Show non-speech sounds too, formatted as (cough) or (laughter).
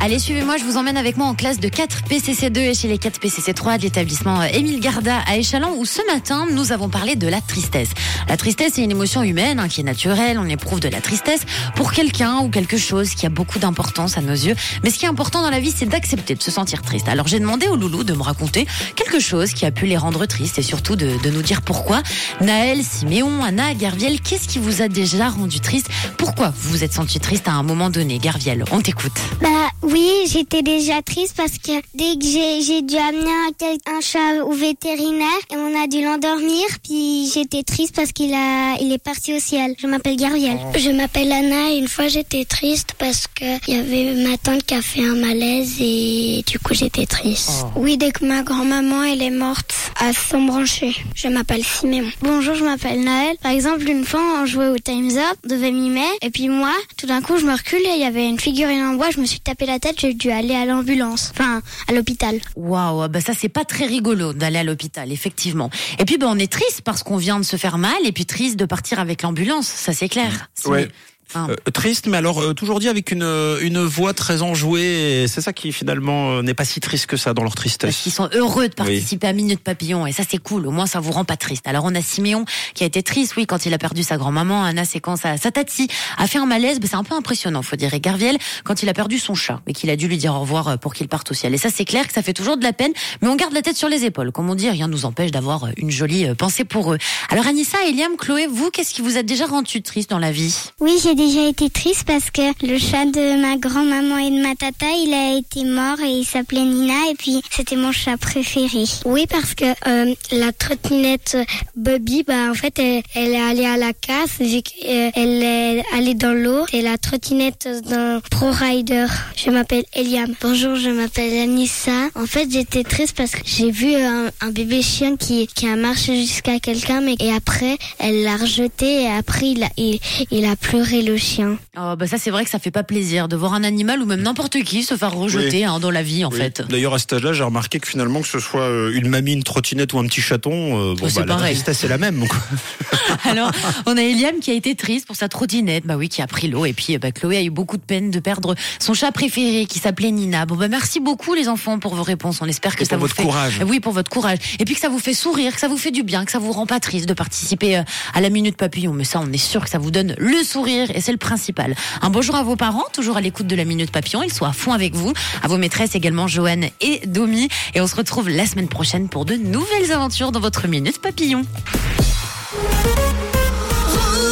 Allez, suivez-moi, je vous emmène avec moi en classe de 4 PCC2 et chez les 4 PCC3 de l'établissement euh, Émile Garda à Échalon où ce matin, nous avons parlé de la tristesse. La tristesse est une émotion humaine hein, qui est naturelle, on éprouve de la tristesse pour quelqu'un ou quelque chose qui a beaucoup d'importance à nos yeux. Mais ce qui est important dans la vie, c'est d'accepter de se sentir triste. Alors j'ai demandé aux loulous de me raconter quelque chose qui a pu les rendre tristes et surtout de, de nous dire pourquoi. Naël, Siméon, Anna, Garviel, qu'est-ce qui vous a déjà rendu triste? Pourquoi vous vous êtes senti triste à un moment donné? Garviel, on t'écoute. Bah oui, j'étais déjà triste parce que dès que j'ai, j'ai dû amener un, un chat au vétérinaire et on a dû l'endormir, puis j'étais triste parce qu'il a, il est parti au ciel. Je m'appelle Gabriel. Je m'appelle Anna et une fois j'étais triste parce que il y avait ma tante qui a fait un malaise et du coup j'étais triste. Oui, dès que ma grand-maman elle est morte à s'embrancher. Je m'appelle Siméon. Bonjour, je m'appelle Naël. Par exemple, une fois on jouait au Time's Up, on devait mimer et puis moi, tout d'un coup je me recule et il y avait une figurine en bois, je me suis tapé la tête, j'ai dû aller à l'ambulance, enfin à l'hôpital. Waouh, bah ça c'est pas très rigolo d'aller à l'hôpital, effectivement. Et puis bah, on est triste parce qu'on vient de se faire mal et puis triste de partir avec l'ambulance, ça c'est clair. Ouais. Enfin, Euh, triste, mais alors euh, toujours dit avec une, euh, une voix très enjouée. C'est ça qui finalement euh, n'est pas si triste que ça dans leur parce tristesse. qu'ils sont heureux de participer à Minute Papillon et ça c'est cool, au moins ça vous rend pas triste. Alors on a Siméon qui a été triste, oui, quand il a perdu sa grand-maman, Anna c'est quand sa, sa tati a fait un malaise, bah, c'est un peu impressionnant faut dire, et Garviel quand il a perdu son chat et qu'il a dû lui dire au revoir pour qu'il parte au ciel. Et ça c'est clair que ça fait toujours de la peine, mais on garde la tête sur les épaules, comme on dit, rien ne nous empêche d'avoir une jolie pensée pour eux. Alors Anissa, Eliam, Chloé, vous, qu'est-ce qui vous a déjà rendu triste dans la vie? Oui, j'ai déjà été triste parce que le chat de ma grand-maman et de ma tata, il a été mort et il s'appelait Nina et puis c'était mon chat préféré. Oui, parce que euh, la trottinette Bobby, bah en fait, elle, elle est allée à la casse vu qu'elle est allée dans l'eau. C'est la trottinette d'un Pro Rider. Je m'appelle Eliam. Bonjour, je m'appelle Anissa. En fait, j'étais triste parce que j'ai vu un, un bébé chien qui, qui a marché jusqu'à quelqu'un, mais et après, elle l'a rejeté et après, il a, il, il a pleuré le chien. Oh, bah ça c'est vrai que ça fait pas plaisir de voir un animal ou même n'importe qui se faire rejeter hein, dans la vie en Oui. fait. D'ailleurs, à cet âge-là, j'ai remarqué que finalement, que ce soit euh, une mamie, une trottinette ou un petit chaton, euh, bon, Oh, c'est bah, la pareil. tristesse est la même. (laughs) (laughs) Alors, on a Eliam qui a été triste pour sa trottinette, bah oui, qui a pris l'eau. Et puis, bah, Chloé a eu beaucoup de peine de perdre son chat préféré qui s'appelait Nina. Bon, bah, merci beaucoup, les enfants, pour vos réponses. On espère que Et ça pour vous votre fait. courage. Oui, pour votre courage. Et puis que ça vous fait sourire, que ça vous fait du bien, que ça vous rend pas triste de participer euh, à la Minute Papillon. Mais ça, on est sûr que ça vous donne le sourire c'est le principal. Un bonjour à vos parents, toujours à l'écoute de la Minute Papillon. Ils sont à fond avec vous. À vos maîtresses également, Joanne et Domi. Et on se retrouve la semaine prochaine pour de nouvelles aventures dans votre Minute Papillon.